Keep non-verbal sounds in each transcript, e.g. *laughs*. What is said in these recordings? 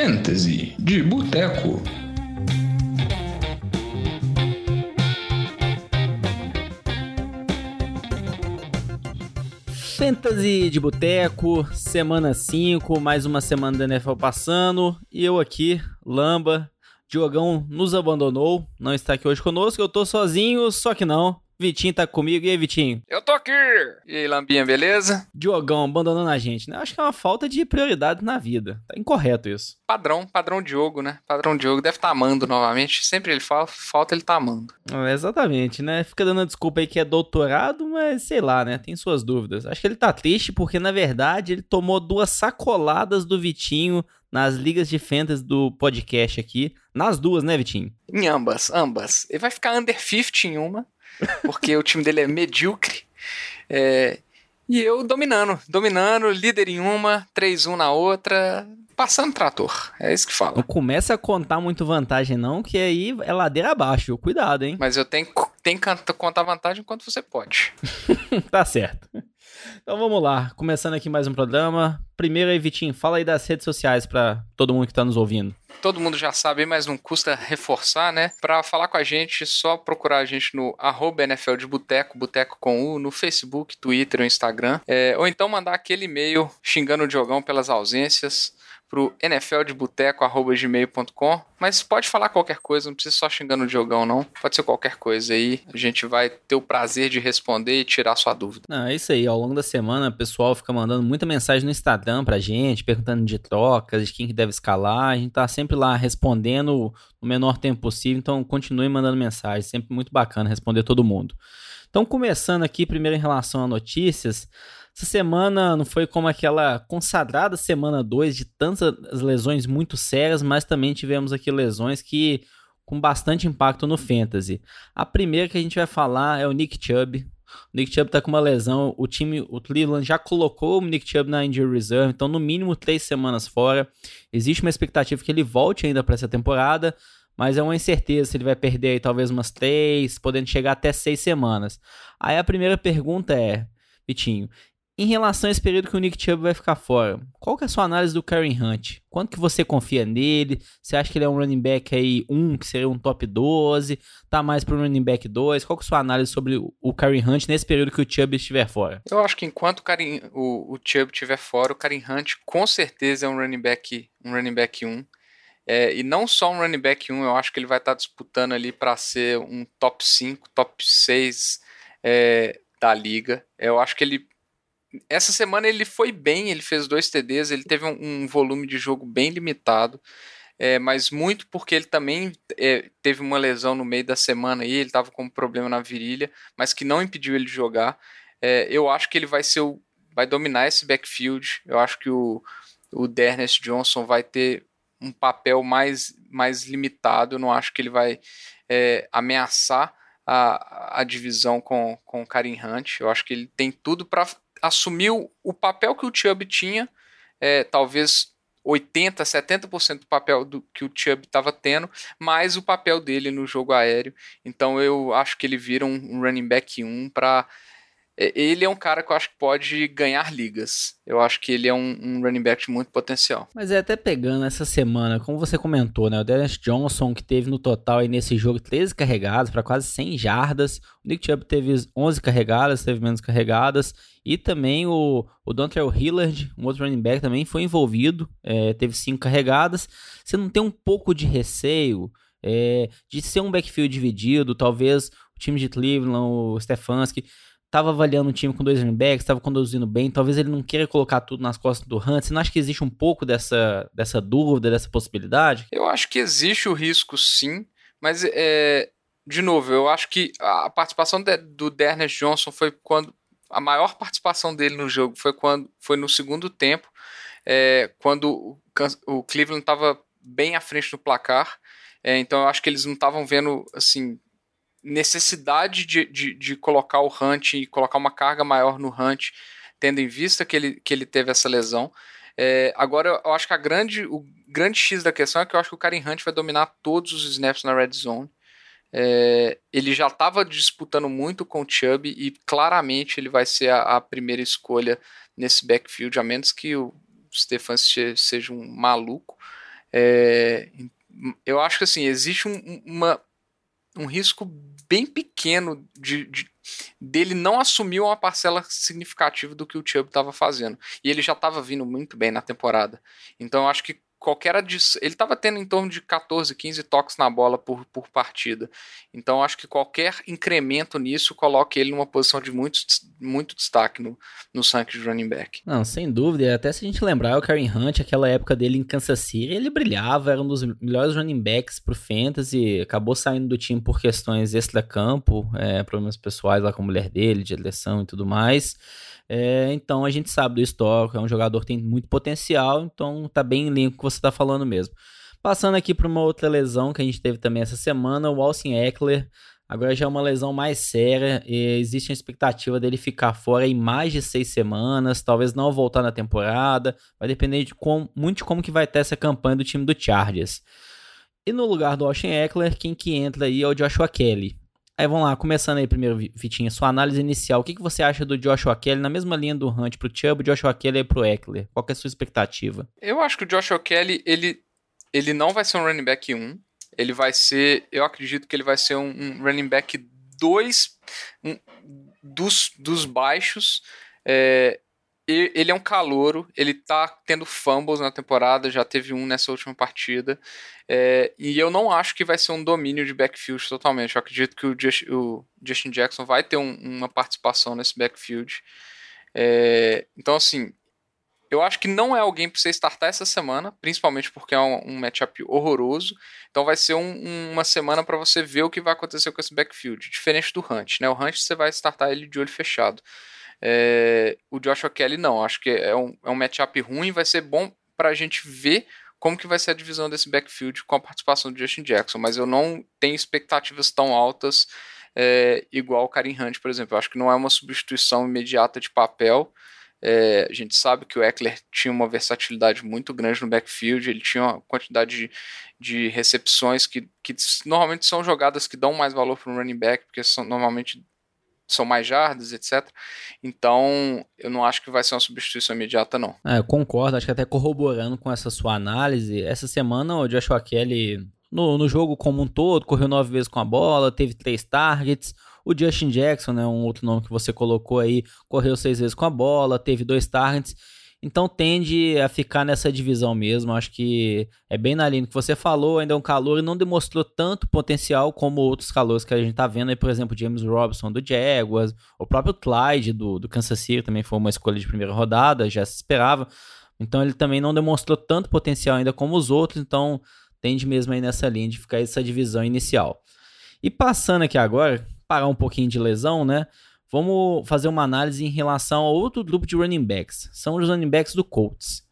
Fantasy de Boteco. Fantasy de Boteco, semana 5, mais uma semana da NFL passando, e eu aqui, Lamba, Diogão nos abandonou, não está aqui hoje conosco, eu tô sozinho, só que não. Vitinho tá comigo. E aí, Vitinho? Eu tô aqui! E aí, Lambinha, beleza? Diogão abandonando a gente, né? Acho que é uma falta de prioridade na vida. Tá incorreto isso. Padrão, padrão Diogo, né? Padrão Diogo deve estar tá amando novamente. Sempre ele fala, falta ele tá amando. É, exatamente, né? Fica dando a desculpa aí que é doutorado, mas sei lá, né? Tem suas dúvidas. Acho que ele tá triste porque, na verdade, ele tomou duas sacoladas do Vitinho nas ligas de fantasy do podcast aqui. Nas duas, né, Vitinho? Em ambas, ambas. Ele vai ficar under 50 em uma porque o time dele é medíocre. É, e eu dominando, dominando, líder em uma, 3-1 na outra, passando trator. É isso que fala. Não começa a contar muito vantagem, não, que aí é ladeira abaixo. Cuidado, hein? Mas eu tenho, tenho que contar vantagem enquanto você pode. *laughs* tá certo. Então vamos lá, começando aqui mais um programa. Primeiro aí, Vitinho, fala aí das redes sociais para todo mundo que está nos ouvindo. Todo mundo já sabe, mas não custa reforçar, né? Para falar com a gente, só procurar a gente no arroba NFL de Boteco, Boteco com U, no Facebook, Twitter Instagram. É, ou então mandar aquele e-mail xingando o Diogão pelas ausências pro nfldeboteco.gmail.com. Mas pode falar qualquer coisa, não precisa só xingando o Diogão, não. Pode ser qualquer coisa aí. A gente vai ter o prazer de responder e tirar sua dúvida. Não, é isso aí. Ao longo da semana, o pessoal fica mandando muita mensagem no Instagram pra gente, perguntando de trocas, de quem que deve escalar. A gente tá sempre lá respondendo no menor tempo possível. Então, continue mandando mensagem. Sempre muito bacana responder todo mundo. Então, começando aqui, primeiro em relação a notícias. Essa semana não foi como aquela consagrada semana 2 de tantas lesões muito sérias, mas também tivemos aqui lesões que com bastante impacto no fantasy. A primeira que a gente vai falar é o Nick Chubb. O Nick Chubb tá com uma lesão, o time, o Cleveland já colocou o Nick Chubb na injury reserve, então no mínimo três semanas fora. Existe uma expectativa que ele volte ainda para essa temporada, mas é uma incerteza se ele vai perder aí talvez umas três, podendo chegar até seis semanas. Aí a primeira pergunta é, Vitinho, em relação a esse período que o Nick Chubb vai ficar fora, qual que é a sua análise do Karen Hunt? Quanto que você confia nele? Você acha que ele é um running back aí 1, um, que seria um top 12? Tá mais para um running back 2? Qual que é a sua análise sobre o Karen Hunt nesse período que o Chubb estiver fora? Eu acho que enquanto o, o, o Chubb estiver fora, o Karen Hunt com certeza é um running back, um running back 1. É, e não só um running back 1, eu acho que ele vai estar tá disputando ali para ser um top 5, top 6 é, da liga. Eu acho que ele essa semana ele foi bem, ele fez dois TDs, ele teve um, um volume de jogo bem limitado, é, mas muito porque ele também é, teve uma lesão no meio da semana aí, ele estava com um problema na virilha, mas que não impediu ele de jogar. É, eu acho que ele vai ser o, vai dominar esse backfield. Eu acho que o, o Dernest Johnson vai ter um papel mais, mais limitado. Eu não acho que ele vai é, ameaçar a, a divisão com, com o Karim Hunt. Eu acho que ele tem tudo para assumiu o papel que o Chubb tinha, é, talvez 80, 70% do papel do, que o Chubb estava tendo, mais o papel dele no jogo aéreo. Então eu acho que ele vira um, um running back 1 para ele é um cara que eu acho que pode ganhar ligas. Eu acho que ele é um, um, running back de muito potencial. Mas é até pegando essa semana, como você comentou, né? O Dennis Johnson, que teve no total aí nesse jogo 13 carregadas para quase 100 jardas. O Nick Chubb teve 11 carregadas, teve menos carregadas. E também o, o Dontrell Hillard, um outro running back, também foi envolvido, é, teve 5 carregadas. Você não tem um pouco de receio é, de ser um backfield dividido, talvez o time de Cleveland, o Stefanski estava avaliando um time com dois running backs, estava conduzindo bem, talvez ele não queira colocar tudo nas costas do Hunt. Você não acha que existe um pouco dessa, dessa dúvida, dessa possibilidade? Eu acho que existe o risco sim, mas é, de novo, eu acho que a participação de, do Dernest Johnson foi quando a maior participação dele no jogo foi quando foi no segundo tempo, é, quando o, o Cleveland estava bem à frente do placar. É, então eu acho que eles não estavam vendo assim necessidade de, de, de, colocar o Hunt e colocar uma carga maior no Hunt, tendo em vista que ele, que ele teve essa lesão. É, agora, eu acho que a grande, o grande X da questão é que eu acho que o Karen Hunt vai dominar todos os snaps na red zone. É, ele já estava disputando muito com o Chubb e claramente ele vai ser a, a, primeira escolha nesse backfield, a menos que o Stefan seja um maluco. É, eu acho que assim, existe um, uma, um risco bem pequeno de, de, dele não assumir uma parcela significativa do que o Chubb estava fazendo. E ele já estava vindo muito bem na temporada. Então eu acho que qualquer adição. Ele estava tendo em torno de 14, 15 toques na bola por, por partida. Então acho que qualquer incremento nisso coloca ele numa posição de muito, muito destaque no, no ranking de running back. Não, sem dúvida. Até se a gente lembrar, o Karen Hunt, aquela época dele em Kansas City, ele brilhava, era um dos melhores running backs pro Fantasy. Acabou saindo do time por questões extra-campo, é, problemas pessoais lá com a mulher dele, de eleição e tudo mais. É, então a gente sabe do histórico, é um jogador que tem muito potencial, então tá bem em linha com você tá falando mesmo. Passando aqui para uma outra lesão que a gente teve também essa semana, o Austin Eckler. Agora já é uma lesão mais séria e existe a expectativa dele ficar fora em mais de seis semanas, talvez não voltar na temporada. Vai depender de muito de como que vai ter essa campanha do time do Chargers. E no lugar do Austin Eckler, quem que entra aí é o Joshua Kelly. Aí vamos lá, começando aí primeiro, Vitinha, sua análise inicial. O que, que você acha do Joshua Kelly na mesma linha do Hunt pro Chubb, Joshua Kelly e pro Eckler? Qual é a sua expectativa? Eu acho que o Joshua Kelly, ele, ele não vai ser um running back 1. Ele vai ser, eu acredito que ele vai ser um, um running back 2 um, dos, dos baixos. É, ele é um calouro, ele tá tendo fumbles na temporada, já teve um nessa última partida. É, e eu não acho que vai ser um domínio de backfield totalmente. Eu acredito que o, o Justin Jackson vai ter um, uma participação nesse backfield. É, então, assim, eu acho que não é alguém para você startar essa semana, principalmente porque é um, um matchup horroroso. Então vai ser um, uma semana para você ver o que vai acontecer com esse backfield, diferente do Hunt. Né? O Hunt você vai startar ele de olho fechado. É, o Joshua Kelly não, acho que é um, é um matchup ruim, vai ser bom para a gente ver como que vai ser a divisão desse backfield com a participação do Justin Jackson, mas eu não tenho expectativas tão altas é, igual o Karim Hunt, por exemplo. Eu acho que não é uma substituição imediata de papel. É, a gente sabe que o Eckler tinha uma versatilidade muito grande no backfield, ele tinha uma quantidade de, de recepções que, que normalmente são jogadas que dão mais valor para um running back, porque são normalmente são mais jardas, etc. Então, eu não acho que vai ser uma substituição imediata, não. É, eu concordo, acho que até corroborando com essa sua análise, essa semana o Joshua Kelly, no, no jogo como um todo, correu nove vezes com a bola, teve três targets. O Justin Jackson, né, um outro nome que você colocou aí, correu seis vezes com a bola, teve dois targets. Então tende a ficar nessa divisão mesmo. Acho que é bem na linha que você falou, ainda é um calor e não demonstrou tanto potencial como outros calores que a gente tá vendo aí, por exemplo, James Robinson do Jaguars, o próprio Clyde do, do Kansas City também foi uma escolha de primeira rodada, já se esperava. Então ele também não demonstrou tanto potencial ainda como os outros, então tende mesmo aí nessa linha de ficar essa divisão inicial. E passando aqui agora, parar um pouquinho de lesão, né? Vamos fazer uma análise em relação a outro grupo de running backs. São os running backs do Colts.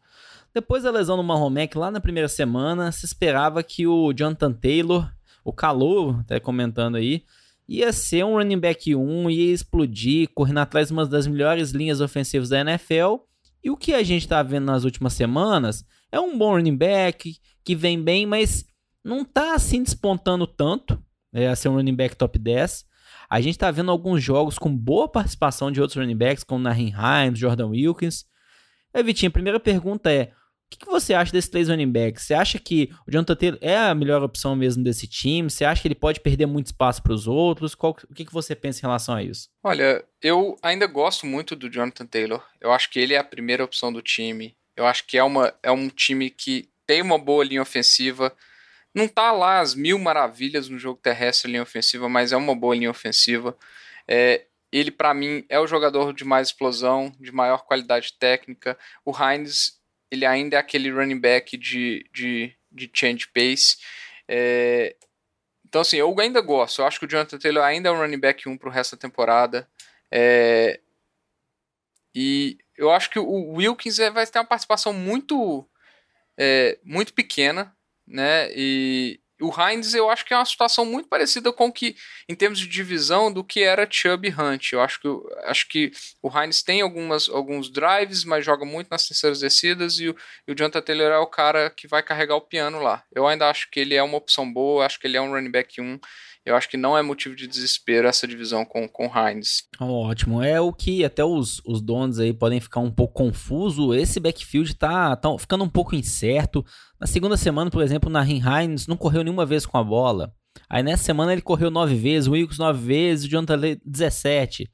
Depois da lesão do Mahomes, lá na primeira semana, se esperava que o Jonathan Taylor, o calor, até comentando aí, ia ser um running back 1, ia explodir, correndo atrás de uma das melhores linhas ofensivas da NFL. E o que a gente está vendo nas últimas semanas é um bom running back, que vem bem, mas não está assim despontando tanto. É, a ser um running back top 10. A gente está vendo alguns jogos com boa participação de outros running backs, como Nahin Himes, Jordan Wilkins. É, Vitinho, a primeira pergunta é: o que, que, você acha desses três running backs? Você acha que o Jonathan Taylor é a melhor opção mesmo desse time? Você acha que ele pode perder muito espaço para os outros? Qual, o que, que você pensa em relação a isso? Olha, eu ainda gosto muito do Jonathan Taylor. Eu acho que ele é a primeira opção do time. Eu acho que é, uma, é um time que tem uma boa linha ofensiva. Não tá lá as mil maravilhas no jogo terrestre linha ofensiva, mas é uma boa linha ofensiva. É, ele, para mim, é o jogador de mais explosão, de maior qualidade técnica. O Hines, ele ainda é aquele running back de, de, de change pace. É, então, assim, eu ainda gosto. Eu acho que o Jonathan Taylor ainda é um running back 1 pro resto da temporada. É, e eu acho que o Wilkins é, vai ter uma participação muito, é, muito pequena né? E o Heinz eu acho que é uma situação muito parecida com que, em termos de divisão, do que era Chubb Hunt. Eu acho que, acho que o Heinz tem algumas, alguns drives, mas joga muito nas terceiras descidas e o, e o Jonathan Taylor é o cara que vai carregar o piano lá. Eu ainda acho que ele é uma opção boa, acho que ele é um running back 1. Eu acho que não é motivo de desespero essa divisão com com Hines. Ótimo, é o que até os, os donos aí podem ficar um pouco confuso. Esse backfield tá, tá ficando um pouco incerto. Na segunda semana, por exemplo, na Hines não correu nenhuma vez com a bola. Aí nessa semana ele correu nove vezes, o Wilkes nove vezes, o Jonathan 17.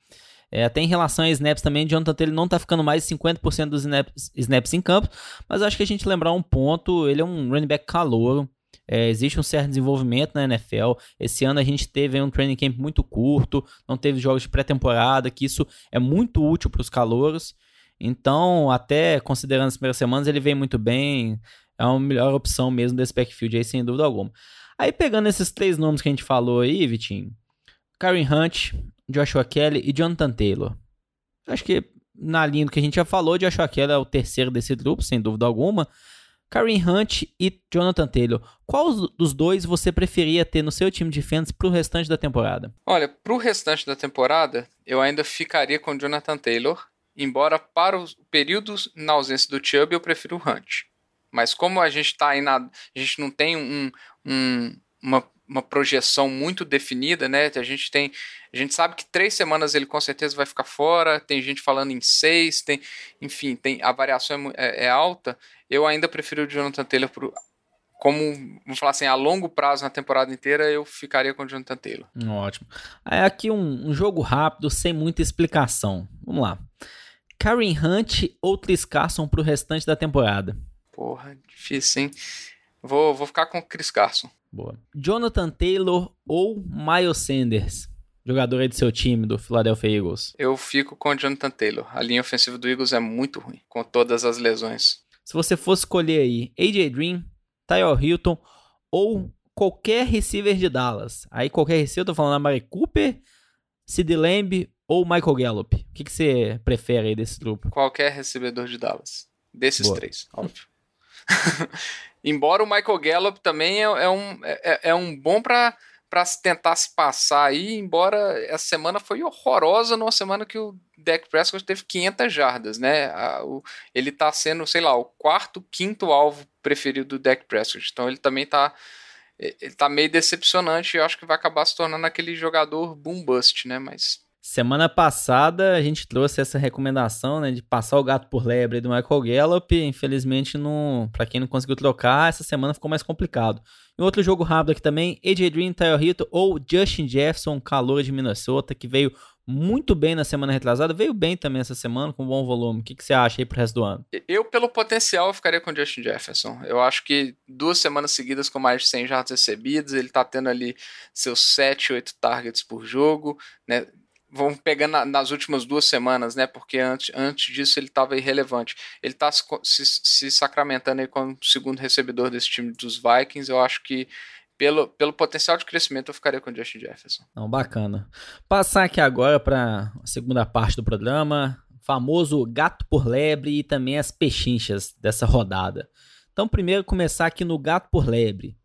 É, até em relação a snaps também, o Jonathan não tá ficando mais de 50% dos snaps, snaps em campo, mas acho que a gente lembrar um ponto, ele é um running back calouro, é, existe um certo desenvolvimento na NFL. Esse ano a gente teve um training camp muito curto, não teve jogos de pré-temporada, que isso é muito útil para os calouros. Então, até considerando as primeiras semanas, ele vem muito bem. É uma melhor opção mesmo desse backfield aí, sem dúvida alguma. Aí, pegando esses três nomes que a gente falou aí, Vitinho, Karen Hunt, Joshua Kelly e Jonathan Taylor. Acho que na linha do que a gente já falou, Joshua Kelly é o terceiro desse grupo, sem dúvida alguma. Karen Hunt e Jonathan Taylor. Qual dos dois você preferia ter no seu time de fantasy pro restante da temporada? Olha, pro restante da temporada, eu ainda ficaria com Jonathan Taylor, embora para os períodos na ausência do Chubb eu prefiro o Hunt. Mas como a gente tá aí na, a gente não tem um, um, uma, uma projeção muito definida, né? A gente tem, a gente sabe que três semanas ele com certeza vai ficar fora. Tem gente falando em seis, tem, enfim, tem a variação é, é, é alta eu ainda prefiro o Jonathan Taylor pro, como, vamos falar assim, a longo prazo na temporada inteira, eu ficaria com o Jonathan Taylor. Ótimo. Aí aqui um, um jogo rápido, sem muita explicação. Vamos lá. Karen Hunt ou Chris Carson pro restante da temporada? Porra, difícil, hein? Vou, vou ficar com o Chris Carson. Boa. Jonathan Taylor ou Miles Sanders? Jogador aí do seu time, do Philadelphia Eagles. Eu fico com o Jonathan Taylor. A linha ofensiva do Eagles é muito ruim, com todas as lesões. Se você fosse escolher aí AJ Green, Tyler Hilton ou qualquer receiver de Dallas, aí qualquer receiver, eu tô falando Amari Cooper, Sid Lamb ou Michael Gallup. O que, que você prefere aí desse grupo? Qualquer recebedor de Dallas. Desses Boa. três, óbvio. *laughs* Embora o Michael Gallup também é, é um, é, é um bom para para tentar se passar aí, embora essa semana foi horrorosa, numa semana que o Dak Prescott teve 500 jardas, né? Ele tá sendo, sei lá, o quarto, quinto alvo preferido do Dak Prescott. Então ele também tá ele tá meio decepcionante e eu acho que vai acabar se tornando aquele jogador boom bust, né? Mas Semana passada a gente trouxe essa recomendação, né, de passar o gato por lebre do Michael Gallup. Infelizmente, para quem não conseguiu trocar, essa semana ficou mais complicado. E outro jogo rápido aqui também, AJ Green, Tyler Hitton ou Justin Jefferson, calor de Minnesota, que veio muito bem na semana retrasada, veio bem também essa semana, com bom volume. O que, que você acha aí pro resto do ano? Eu, pelo potencial, eu ficaria com o Justin Jefferson. Eu acho que duas semanas seguidas com mais de 100 jardas recebidos, ele tá tendo ali seus 7, 8 targets por jogo, né? Vamos pegar na, nas últimas duas semanas, né? Porque antes, antes disso ele estava irrelevante. Ele está se, se, se, sacramentando aí como segundo recebedor desse time dos Vikings. Eu acho que pelo, pelo potencial de crescimento eu ficaria com o Justin Jefferson. Não, bacana. Passar aqui agora para a segunda parte do programa, famoso gato por lebre e também as pechinchas dessa rodada. Então, primeiro começar aqui no gato por lebre.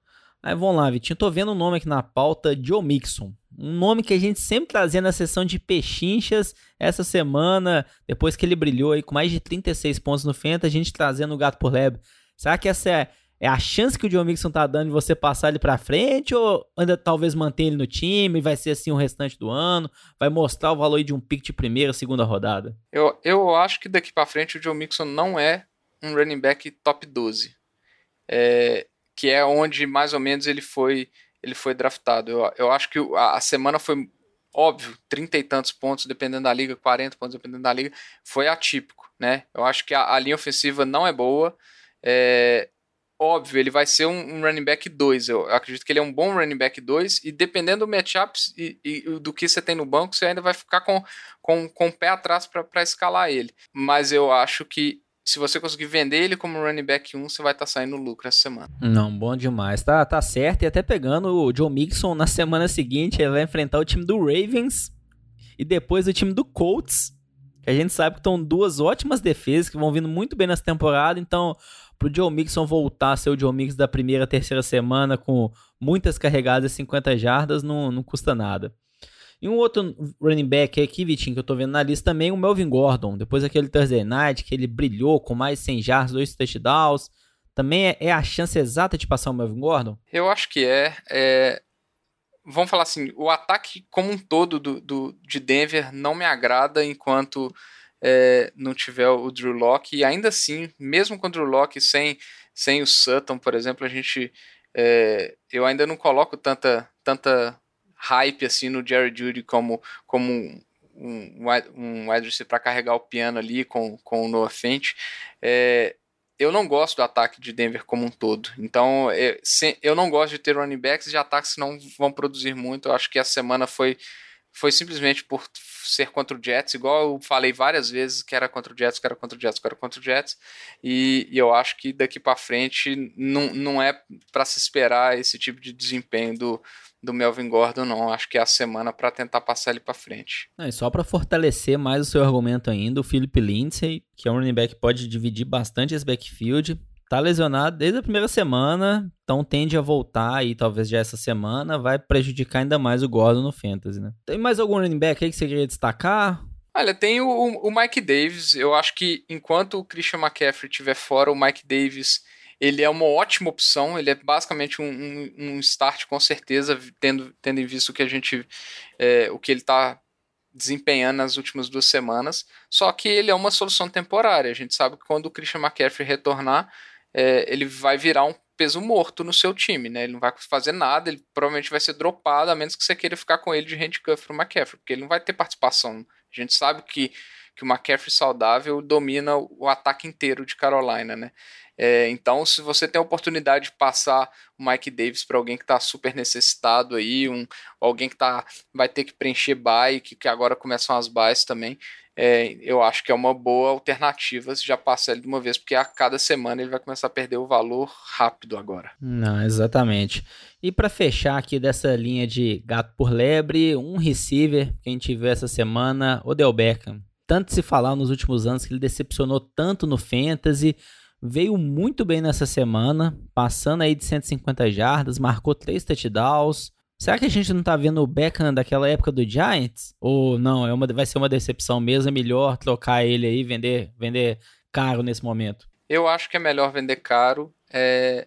Aí vamos lá, Vitinho. Tô vendo o um nome aqui na pauta, Joe Mixon. Um nome que a gente sempre trazia na sessão de pechinchas essa semana, depois que ele brilhou aí com mais de 36 pontos no Fenta, a gente trazendo o gato por lebre. Será que essa é, é a chance que o Joe Mixon tá dando de você passar ele para frente ou ainda talvez manter ele no time, vai ser assim o restante do ano, vai mostrar o valor de um pick de primeira, segunda rodada? Eu, eu acho que daqui para frente o Joe Mixon não é um running back top 12. É, que é onde mais ou menos ele foi ele foi draftado. Eu, eu acho que a, a semana foi óbvio, trinta e tantos pontos, dependendo da liga, 40 pontos, dependendo da liga, foi atípico, né? Eu acho que a, a linha ofensiva não é boa. É, óbvio, ele vai ser um, um running back 2. Eu acredito que ele é um bom running back 2, e dependendo do matchup e, e, do que você tem no banco, você ainda vai ficar com, com, com o pé atrás para escalar ele. Mas eu acho que se você conseguir vender ele como running back 1, você vai estar tá saindo lucro essa semana. Não, bom demais. Tá, tá certo. E até pegando o Joe Mixon na *laughs* semana seguinte, ele vai enfrentar o time do Ravens e depois o time do Colts. Que a gente sabe que estão duas ótimas defesas que vão vindo muito bem nessa temporada. Então, pro Joe Mixon voltar a ser o Joe Mixon da primeira, terceira semana com muitas carregadas e 50 jardas, não, não custa nada. E um outro running back aqui, Vitinho, que eu tô vendo na lista também, o Melvin Gordon. Depois daquele Thursday Night, que ele brilhou com mais 100 jardas, dois touchdowns. Também é, é, a chance exata de passar o Melvin Gordon? Eu acho que é. é... vamos falar assim, o ataque como um todo do, do de Denver não me agrada enquanto é, não tiver o Drew Locke, e ainda assim, mesmo com o Drew Locke sem, sem o Sutton, por exemplo, a gente é, eu ainda não coloco tanta, tanta hype assim no Jerry Judy como, como um, um, wide receiver para carregar o piano ali com, com o Noah Fent. É, eu não gosto do ataque de Denver como um todo. Então, eu, é, eu não gosto de ter running backs de ataques que não vão produzir muito. Eu acho que a semana foi, foi simplesmente por ser contra o Jets, igual eu falei várias vezes que era contra o Jets, que era contra o Jets, que era contra o Jets. E, e eu acho que daqui para frente não, não é para se esperar esse tipo de desempenho do, do Melvin Gordon, não. Acho que é a semana para tentar passar ele para frente. Não, e só para fortalecer mais o seu argumento ainda, o Philip Lindsay, que é um running back que pode dividir bastante esse backfield, tá lesionado desde a primeira semana, então tende a voltar aí talvez já essa semana, vai prejudicar ainda mais o Gordon no Fantasy, né? Tem mais algum running back aí que você queria destacar? Olha, tem o, o Mike Davis, eu acho que enquanto o Christian McCaffrey estiver fora, o Mike Davis ele é uma ótima opção, ele é basicamente um, um, um start com certeza, tendo, tendo em vista o que a gente, é, o que ele está desempenhando nas últimas duas semanas, só que ele é uma solução temporária, a gente sabe que quando o Christian McCaffrey retornar, é, ele vai virar um peso morto no seu time, né? Ele não vai fazer nada, ele provavelmente vai ser dropado, a menos que você queira ficar com ele de handcuff pro McCaffrey, porque ele não vai ter participação. A gente sabe que, que o McCaffrey saudável domina o ataque inteiro de Carolina, né? É, então, se você tem a oportunidade de passar o Mike Davis para alguém que está super necessitado aí, um, alguém que tá, vai ter que preencher bike, que agora começam as buys também, é, eu acho que é uma boa alternativa se já passa ele de uma vez, porque a cada semana ele vai começar a perder o valor rápido agora. Não, exatamente. E para fechar aqui dessa linha de gato por lebre, um receiver que a gente viu essa semana, Odell Beckham. Tanto se falar nos últimos anos que ele decepcionou tanto no Fantasy, veio muito bem nessa semana, passando aí de 150 jardas, marcou três touchdowns, Será que a gente não tá vendo o Beckham daquela época do Giants? Ou não, é uma, vai ser uma decepção mesmo? É melhor trocar ele aí, vender, vender caro nesse momento? Eu acho que é melhor vender caro. É...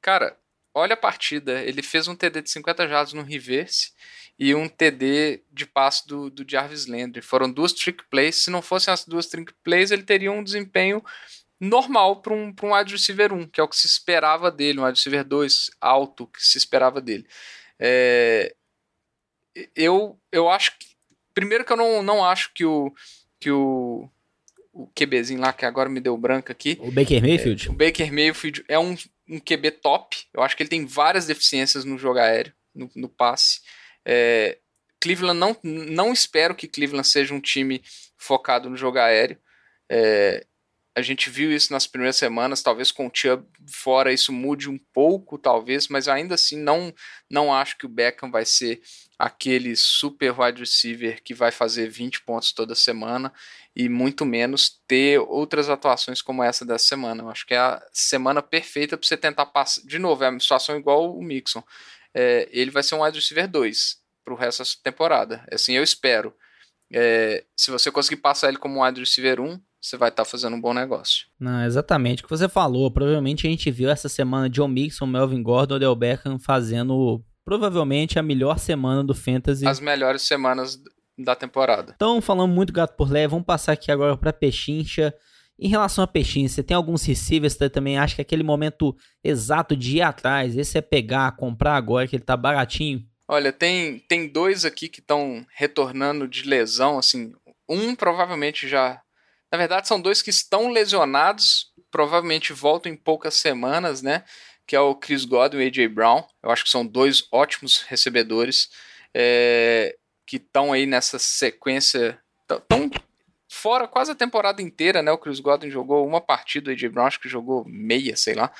Cara, olha a partida. Ele fez um TD de 50 jardas no reverse e um TD de passe do, do Jarvis Landry. Foram duas trick plays. Se não fossem as duas trick plays, ele teria um desempenho normal para um, um wide receiver 1, que é o que se esperava dele, um wide receiver 2 alto, que se esperava dele. É, eu, eu acho que. Primeiro que eu não, não acho que o. Que o o QBzinho lá, que agora me deu branco aqui. O Baker Mayfield? É, o Baker Mayfield é um, um QB top. Eu acho que ele tem várias deficiências no jogo aéreo, no, no passe. É, Cleveland não, não espero que Cleveland seja um time focado no jogo aéreo. É, a gente viu isso nas primeiras semanas, talvez com o Chubb fora isso mude um pouco, talvez, mas ainda assim não, não acho que o Beckham vai ser aquele super wide receiver que vai fazer 20 pontos toda semana e muito menos ter outras atuações como essa dessa semana. Eu acho que é a semana perfeita para você tentar passar. De novo, é uma situação igual o Mixon. É, ele vai ser um wide receiver 2 para o resto da temporada. Assim eu espero. É, se você conseguir passar ele como um wide receiver 1, você vai estar tá fazendo um bom negócio. Não, exatamente o que você falou. Provavelmente a gente viu essa semana John Mixon, Melvin Gordon, Odell Beckham fazendo provavelmente a melhor semana do Fantasy. As melhores semanas da temporada. Então, falando muito gato por leve, vamos passar aqui agora para Pechincha. Em relação a Pechincha, você tem alguns receivers que você também acha que aquele momento exato de ir atrás, esse é pegar, comprar agora, que ele tá baratinho? Olha, tem, tem dois aqui que estão retornando de lesão, assim, um provavelmente já na verdade, são dois que estão lesionados, provavelmente voltam em poucas semanas, né? Que é o Chris Godwin e o A.J. Brown. Eu acho que são dois ótimos recebedores é, que estão aí nessa sequência. Estão fora quase a temporada inteira, né? O Chris Godwin jogou uma partida, o A.J. Brown acho que jogou meia, sei lá.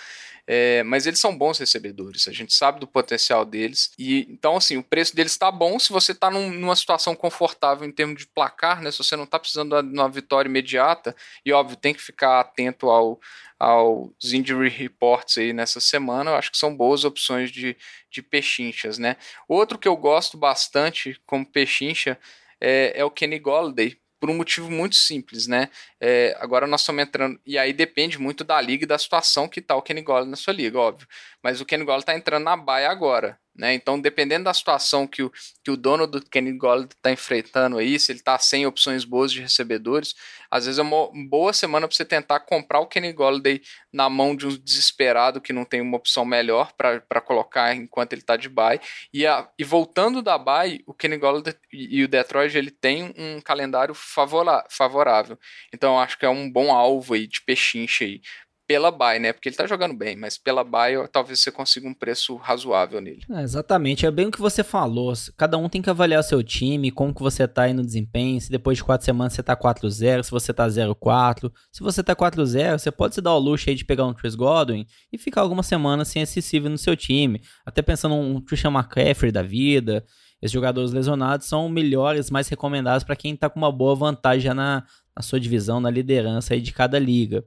É, mas eles são bons recebedores, a gente sabe do potencial deles. E então, assim, o preço deles está bom se você está num, numa situação confortável em termos de placar, né? Se você não está precisando de uma vitória imediata, e óbvio, tem que ficar atento ao, aos injury reports aí nessa semana, eu acho que são boas opções de, de pechinchas, né? Outro que eu gosto bastante como pechincha é, é o Kenny Golladay, por um motivo muito simples, né? É, agora nós estamos entrando, e aí depende muito da liga e da situação que está o Kenny Golladay na sua liga, óbvio. Mas o Kenny Golladay está entrando na baia agora, Né? Então, dependendo da situação que o, que o dono do Kenny Golladay está enfrentando aí, se ele está sem opções boas de recebedores, às vezes é uma boa semana para você tentar comprar o Kenny Golladay na mão de um desesperado que não tem uma opção melhor para colocar enquanto ele está de bye. E, a, e voltando da bye, o Kenny Golladay e, o Detroit ele tem um calendário favorável. Então, acho que é um bom alvo aí de pechincha aí pela buy, né? Porque ele tá jogando bem, mas pela buy talvez você consiga um preço razoável nele. É, exatamente, é bem o que você falou. Cada um tem que avaliar o seu time, como que você tá aí no desempenho, se depois de quatro semanas você tá 4-0, se você tá 0-4. Se você tá 4-0, você pode se dar o luxo aí de pegar um Chris Godwin e ficar algumas semanas sem acessível no seu time. Até pensando um Christian McCaffrey da vida. Esses jogadores lesionados são melhores, mais recomendados para quem tá com uma boa vantagem na, na sua divisão, na liderança aí de cada liga.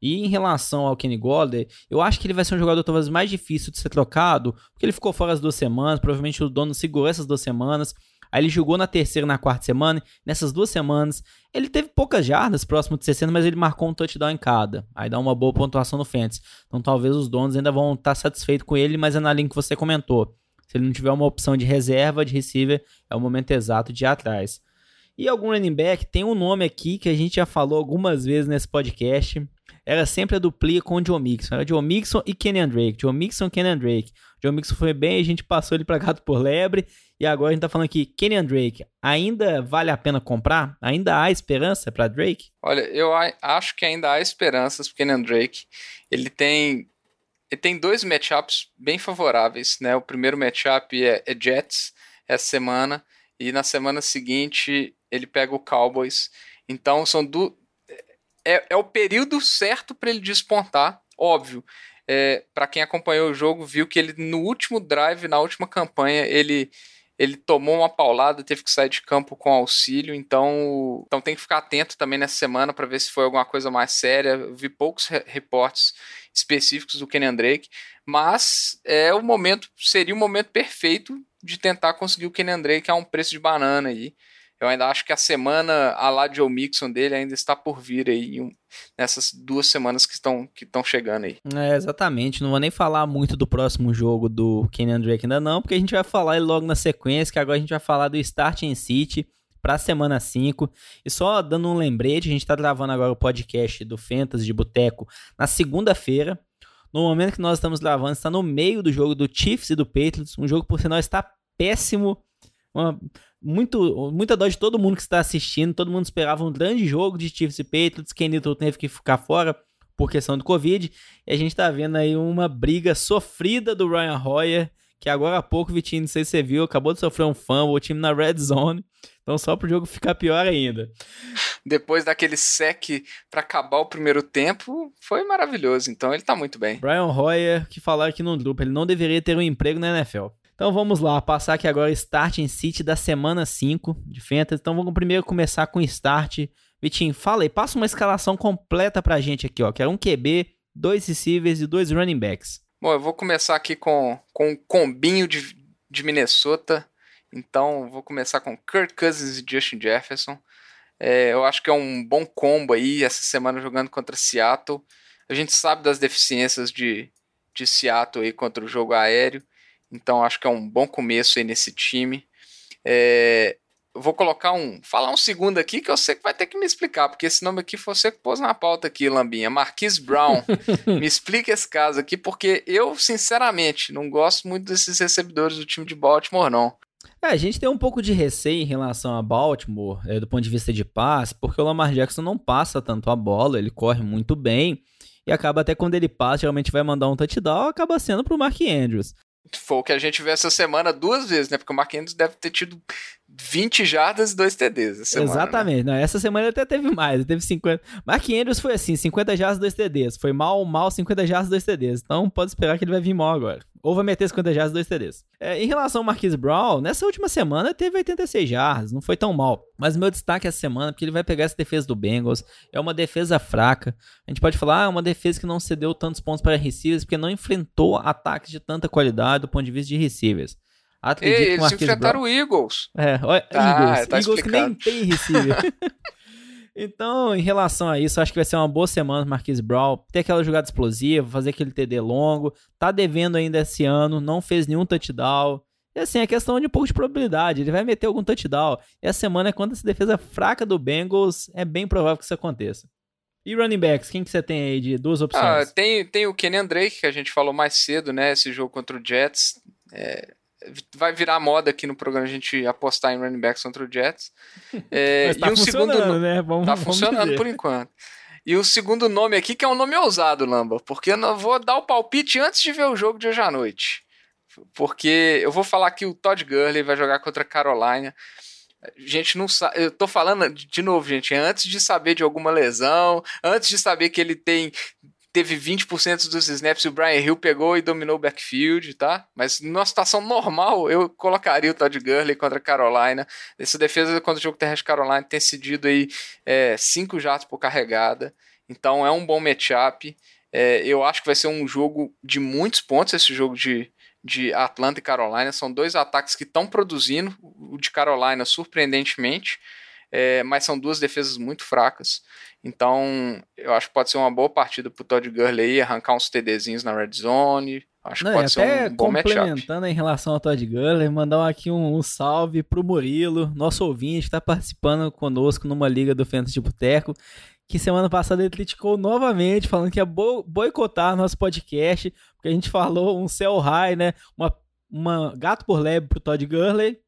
E em relação ao Kenny Golladay, eu acho que ele vai ser um jogador talvez mais difícil de ser trocado, porque ele ficou fora as duas semanas, provavelmente o dono segurou essas duas semanas. Aí ele jogou na terceira e na quarta semana. Nessas duas semanas, ele teve poucas jardas próximo de 60, mas ele marcou um touchdown em cada. Aí dá uma boa pontuação no Fantasy. Então talvez os donos ainda vão estar satisfeitos com ele, mas é na linha que você comentou. Se ele não tiver uma opção de reserva, de receiver, é o momento exato de ir atrás. E algum running back, tem um nome aqui que a gente já falou algumas vezes nesse podcast era sempre a duplia com o John Mixon. Era John Mixon e Kenyan Drake. John Mixon e Kenyan Drake. John Mixon foi bem, a gente passou ele para gato por lebre. E agora a gente tá falando aqui, Kenyan Drake, ainda vale a pena comprar? Ainda há esperança para Drake? Olha, eu acho que ainda há esperanças pro Kenyan Drake. Ele tem ele tem dois matchups bem favoráveis, né? O primeiro matchup é, é Jets essa semana e na semana seguinte ele pega o Cowboys. Então são du é, é o período certo para ele despontar, óbvio. É, para quem acompanhou o jogo, viu que ele no último drive, na última campanha, ele ele tomou uma paulada, teve que sair de campo com auxílio, então, então tem que ficar atento também nessa semana para ver se foi alguma coisa mais séria. Eu vi poucos re reportes específicos do Kenyan Drake, mas é o momento, seria o momento perfeito de tentar conseguir o Kenyan Drake a um preço de banana aí. Eu ainda acho que a semana a lá Joe Mixon dele ainda está por vir aí, um, nessas duas semanas que estão que estão chegando aí. É, exatamente. Não vou nem falar muito do próximo jogo do Kenyan Drake ainda não, porque a gente vai falar logo na sequência, que agora a gente vai falar do Start in City para a semana 5. E só dando um lembrete, a gente está gravando agora o podcast do Fantasy de Boteco na segunda-feira. No momento que nós estamos gravando, está no meio do jogo do Chiefs e do Patriots, um jogo por sinal está péssimo. Uma muito, muita dó de todo mundo que está assistindo. Todo mundo esperava um grande jogo de Chiefs e Patriots. Ken Newton teve que ficar fora por questão do Covid. E a gente está vendo aí uma briga sofrida do Ryan Hoyer, que agora há pouco, Vitinho, não sei se você viu, acabou de sofrer um fumble, o time na red zone. Então só para o jogo ficar pior ainda. Depois daquele sec para acabar o primeiro tempo, foi maravilhoso. Então ele está muito bem. Brian Hoyer, que falaram aqui no grupo, ele não deveria ter um emprego na NFL. Então vamos lá, passar aqui agora Start em City da semana 5 de Fantasy. Então vamos primeiro começar com Start. Vitinho, fala aí, passa uma escalação completa pra gente aqui, ó. Que era um QB, dois receivers e dois running backs. Bom, eu vou começar aqui com, com um combinho de, de Minnesota. Então vou começar com Kirk Cousins e Justin Jefferson. É, eu acho que é um bom combo aí essa semana jogando contra Seattle. A gente sabe das deficiências de, de Seattle aí contra o jogo aéreo. Então acho que é um bom começo aí nesse time. É, vou colocar um. Falar um segundo aqui que eu sei que vai ter que me explicar, porque esse nome aqui foi você que pôs na pauta aqui, Lambinha. Marquise Brown. *laughs* me explica esse caso aqui, porque eu, sinceramente, não gosto muito desses recebedores do time de Baltimore, não. É, a gente tem um pouco de receio em relação a Baltimore, é, do ponto de vista de passe, porque o Lamar Jackson não passa tanto a bola, ele corre muito bem, e acaba até quando ele passa, geralmente vai mandar um touchdown, acaba sendo pro Mark Andrews. Foi o que a gente viu essa semana duas vezes, né? Porque o Andrews deve ter tido 20 jardas e 2 TDs. Semana, né? Exatamente. Né? Não, essa semana até teve mais. Teve 50. Mark Andrews foi assim: 50 jardas e 2 TDs. Foi mal, mal, 50 jardas e 2 TDs. Então pode esperar que ele vai vir mal agora. Ou vai meter 50 jardas e 2 TDs. É, em relação ao Marquise Brown, nessa última semana teve 86 jardas. Não foi tão mal. Mas meu destaque essa semana, porque ele vai pegar essa defesa do Bengals. É uma defesa fraca. A gente pode falar, ah, uma defesa que não cedeu tantos pontos para receivers, porque não enfrentou ataques de tanta qualidade do ponto de vista de receivers. Acredito Ei, eles enfrentaram o Eagles. É, olha, ah, Eagles. Tá Eagles que nem tem receiver. *laughs* Então, em relação a isso, acho que vai ser uma boa semana pro Marquise Brown. Ter aquela jogada explosiva, fazer aquele TD longo. Tá devendo ainda esse ano, não fez nenhum touchdown. E assim, é questão de um pouco de probabilidade. Ele vai meter algum touchdown. E a semana é contra essa defesa fraca do Bengals. É bem provável que isso aconteça. E running backs, quem que você tem aí de duas opções? Ah, tem, tem o Kenyan Drake, que a gente falou mais cedo, né? Esse jogo contra o Jets. É, vai virar moda aqui no programa a gente apostar em running backs contra o Jets. *laughs* É, tá e um segundo né? Vamos, tá funcionando por enquanto. E o segundo nome aqui, que é um nome ousado, Lamba, porque eu não vou dar o palpite antes de ver o jogo de hoje à noite. Porque eu vou falar que o Todd Gurley vai jogar contra a Carolina. Gente, não sabe. Eu tô falando de novo, gente, antes de saber de alguma lesão, antes de saber que ele tem teve 20% dos snaps e o Brian Hill pegou e dominou o backfield, tá? Mas numa situação normal, eu colocaria o Todd Gurley contra a Carolina. Essa defesa contra o jogo terrestre Carolina tem cedido aí 5 é, jatos por carregada. Então é um bom matchup. É, eu acho que vai ser um jogo de muitos pontos, esse jogo de, de Atlanta e Carolina. São dois ataques que estão produzindo. O de Carolina, surpreendentemente. É, mas são duas defesas muito fracas. Então, eu acho que pode ser uma boa partida pro Todd Gurley arrancar uns TDzinhos na red zone. Acho Não, que pode ser um bom matchup. complementando em relação ao Todd Gurley, mandar aqui um, um salve pro Murilo, nosso ouvinte, que está participando conosco numa liga do Fantasy de Boteco, que semana passada ele criticou novamente, falando que ia boicotar nosso podcast, porque a gente falou um céu high, né? Uma, uma gato por lebre pro Todd Gurley.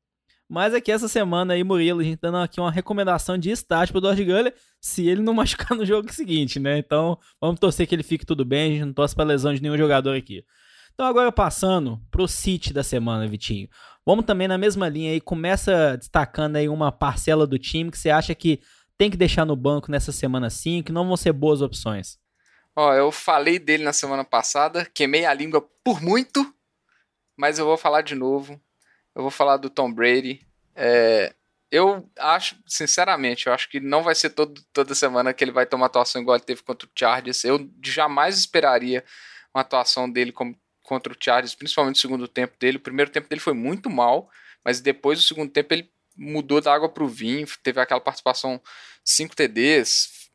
Mas aqui essa semana aí, Murilo, a gente dando aqui uma recomendação de estágio pro Todd Gurley, se ele não *laughs* machucar no jogo seguinte, né? Então, vamos torcer que ele fique tudo bem, a gente não torce pra lesão de nenhum jogador aqui. Então, agora passando pro City da semana, Vitinho. Vamos também na mesma linha aí, começa destacando aí uma parcela do time que você acha que tem que deixar no banco nessa semana sim, que não vão ser boas opções. Ó, eu falei dele na semana passada, queimei a língua por muito, mas eu vou falar de novo eu vou falar do Tom Brady. É, eu acho, sinceramente, eu acho que não vai ser todo, toda semana que ele vai ter uma atuação igual ele teve contra o Chargers. Eu jamais esperaria uma atuação dele como, contra o Chargers, principalmente o segundo tempo dele. O primeiro tempo dele foi muito mal, mas depois do segundo tempo ele mudou da água para o vinho, teve aquela participação 5 TDs,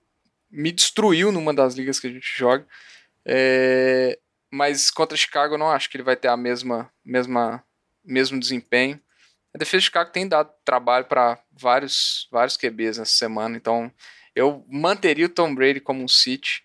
me destruiu numa das ligas que a gente joga. É, mas contra Chicago eu não acho que ele vai ter a mesma, mesma mesmo desempenho. A defesa de Chicago tem dado trabalho para vários, vários QBs nessa semana, então eu manteria o Tom Brady como um City.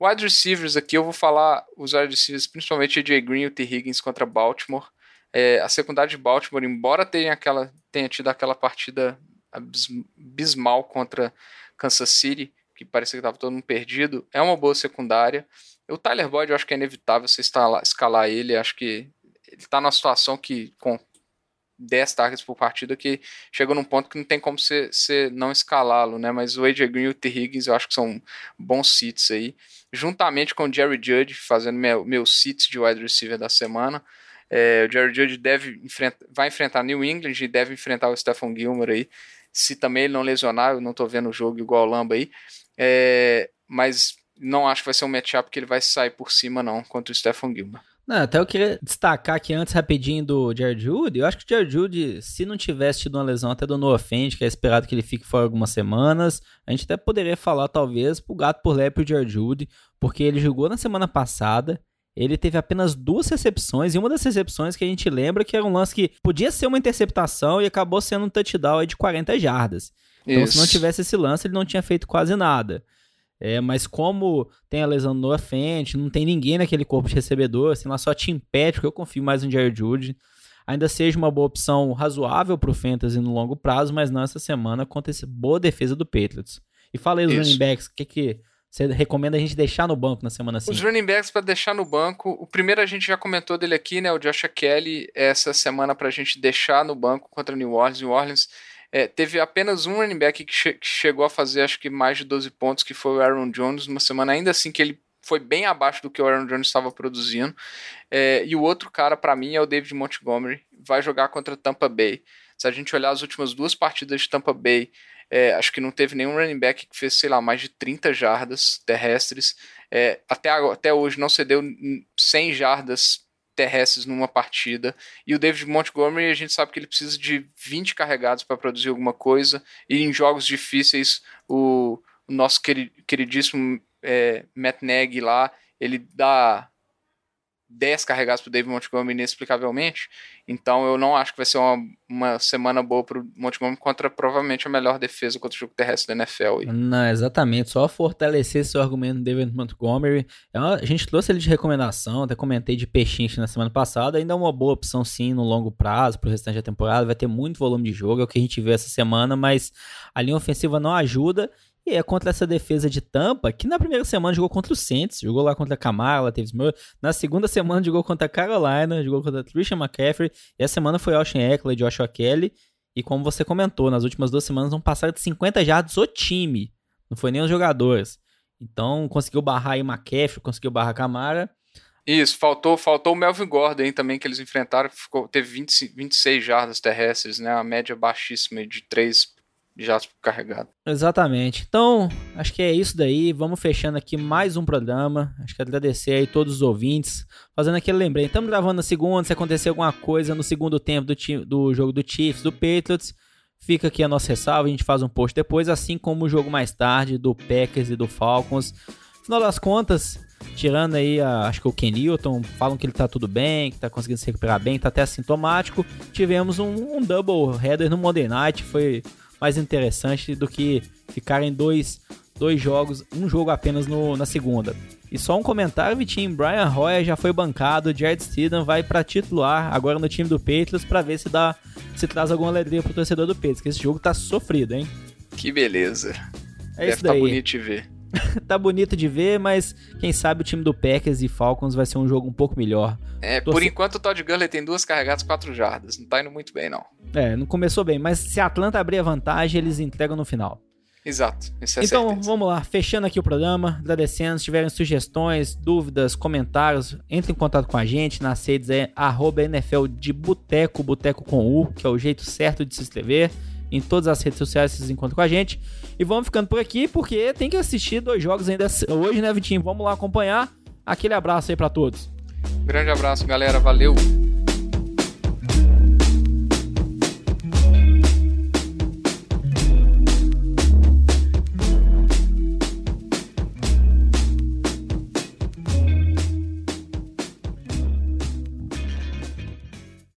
Wide receivers aqui, eu vou falar os wide receivers, principalmente o AJ Green e o T. Higgins contra Baltimore. É, a secundária de Baltimore, embora tenha, aquela, tenha tido aquela partida abismal contra Kansas City, que parecia que estava todo mundo perdido, é uma boa secundária. O Tyler Boyd, eu acho que é inevitável você escalar, escalar ele, acho que ele está numa situação que, com 10 targets por partida, que chega num ponto que não tem como você, não escalá-lo, né? Mas o AJ Green e o T. Higgins eu acho que são bons seats aí. Juntamente com o Jerry Judge, fazendo meu, meu seats de wide receiver da semana. É, o Jerry Judge deve enfrenta, vai enfrentar New England e deve enfrentar o Stephen Gilmore aí. Se também ele não lesionar, eu não tô vendo o jogo igual o Lamba aí. É, mas não acho que vai ser um matchup que ele vai sair por cima, não, contra o Stephen Gilmore. Não, até eu queria destacar aqui antes rapidinho do Jared Judy. Eu acho que o Jared Judy, se não tivesse tido uma lesão até do Noah Fent, que é esperado que ele fique fora algumas semanas, a gente até poderia falar talvez pro gato por lebre o Jared Judy, porque ele jogou na semana passada, ele teve apenas duas recepções, e uma das recepções que a gente lembra que era um lance que podia ser uma interceptação e acabou sendo um touchdown de 40 jardas. Então, Isso. se não tivesse esse lance, ele não tinha feito quase nada. É, mas como tem a lesão no Fent, não tem ninguém naquele corpo de recebedor, assim, lá só Tim Patrick, eu confio mais no Jared Judy. Ainda seja uma boa opção razoável para o Fantasy no longo prazo, mas não essa semana contra essa boa defesa do Patriots. E falei os running backs, o que, que você recomenda a gente deixar no banco na semana seguinte? Os running backs para deixar no banco, o primeiro a gente já comentou dele aqui, né, o Josh Kelly, essa semana para a gente deixar no banco contra o New Orleans. New Orleans é, teve apenas um running back que, che que, chegou a fazer acho que mais de 12 pontos, que foi o Aaron Jones, uma semana ainda assim que ele foi bem abaixo do que o Aaron Jones estava produzindo. É, e o outro cara, para mim, é o David Montgomery, vai jogar contra Tampa Bay. Se a gente olhar as últimas duas partidas de Tampa Bay, é, acho que não teve nenhum running back que fez, sei lá, mais de 30 jardas terrestres. É, até, até hoje não cedeu 100 jardas terrestres numa partida. E o David Montgomery, a gente sabe que ele precisa de 20 carregados para produzir alguma coisa. E em jogos difíceis, o, o nosso queridíssimo é, Matt Nagy lá, ele dá 10 carregados para o David Montgomery inexplicavelmente. Então eu não acho que vai ser uma, uma semana boa para o Montgomery contra provavelmente a melhor defesa contra o jogo terrestre da NFL. Não, exatamente. Só fortalecer seu argumento do David Montgomery. É a gente trouxe ele de recomendação, até comentei de peixinho na semana passada. Ainda é uma boa opção sim no longo prazo para o restante da temporada. Vai ter muito volume de jogo, é o que a gente viu essa semana, mas a linha ofensiva não ajuda. E é contra essa defesa de Tampa, que na primeira semana jogou contra o Saints, jogou lá contra a Kamala, teve Smurf. Na segunda semana jogou contra a Carolina, jogou contra a Trisha McCaffrey. E essa semana foi Austin Eckler, Joshua Kelly. E como você comentou, nas últimas duas semanas não passaram de 50 jardas o time. Não foi nem os jogadores. Então conseguiu barrar aí McCaffrey, conseguiu barrar a Camara. Isso, faltou, faltou o Melvin Gordon aí também, que eles enfrentaram, ficou, teve 20, 26 jardas terrestres, né? A média baixíssima de 3 já carregado. Exatamente. Então, acho que é isso daí. Vamos fechando aqui mais um programa. Acho que agradecer aí todos os ouvintes. Fazendo aquele lembrete. Estamos gravando na segunda. Se acontecer alguma coisa no segundo tempo do, time, do jogo do Chiefs, do Patriots, fica aqui a nossa ressalva. A gente faz um post depois, assim como o jogo mais tarde do Packers e do Falcons. Final das contas, tirando aí, a, acho que o Ken Newton, falam que ele tá tudo bem, que tá conseguindo se recuperar bem, tá até assintomático. Tivemos um, um double header no Monday Night, foi mais interessante do que ficar em dois, dois jogos, um jogo apenas no, na segunda. E só um comentário, Vitinho, Brian Royer já foi bancado, Jared Steedham vai para titular agora no time do Patriots para ver se dá se traz alguma alegria pro torcedor do Patriots, que esse jogo tá sofrido, hein? Que beleza. É Deve isso tá daí. tá bonito de ver. *laughs* tá bonito de ver, mas quem sabe o time do Packers e Falcons vai ser um jogo um pouco melhor. É, por enquanto o Todd Gurley tem duas carregadas, quatro jardas. Não tá indo muito bem, não. É, não começou bem, mas se a Atlanta abrir a vantagem, eles entregam no final. Exato, isso é Então, certeza. vamos lá, fechando aqui o programa, agradecendo, se tiverem sugestões, dúvidas, comentários, entre em contato com a gente, nas redes é arroba NFL de Boteco, Boteco com U, que é o jeito certo de se inscrever. Em todas as redes sociais vocês encontram com a gente. E vamos ficando por aqui, porque tem que assistir dois jogos ainda hoje, né, Vitinho? Vamos lá acompanhar. Aquele abraço aí para todos. Grande abraço, galera. Valeu!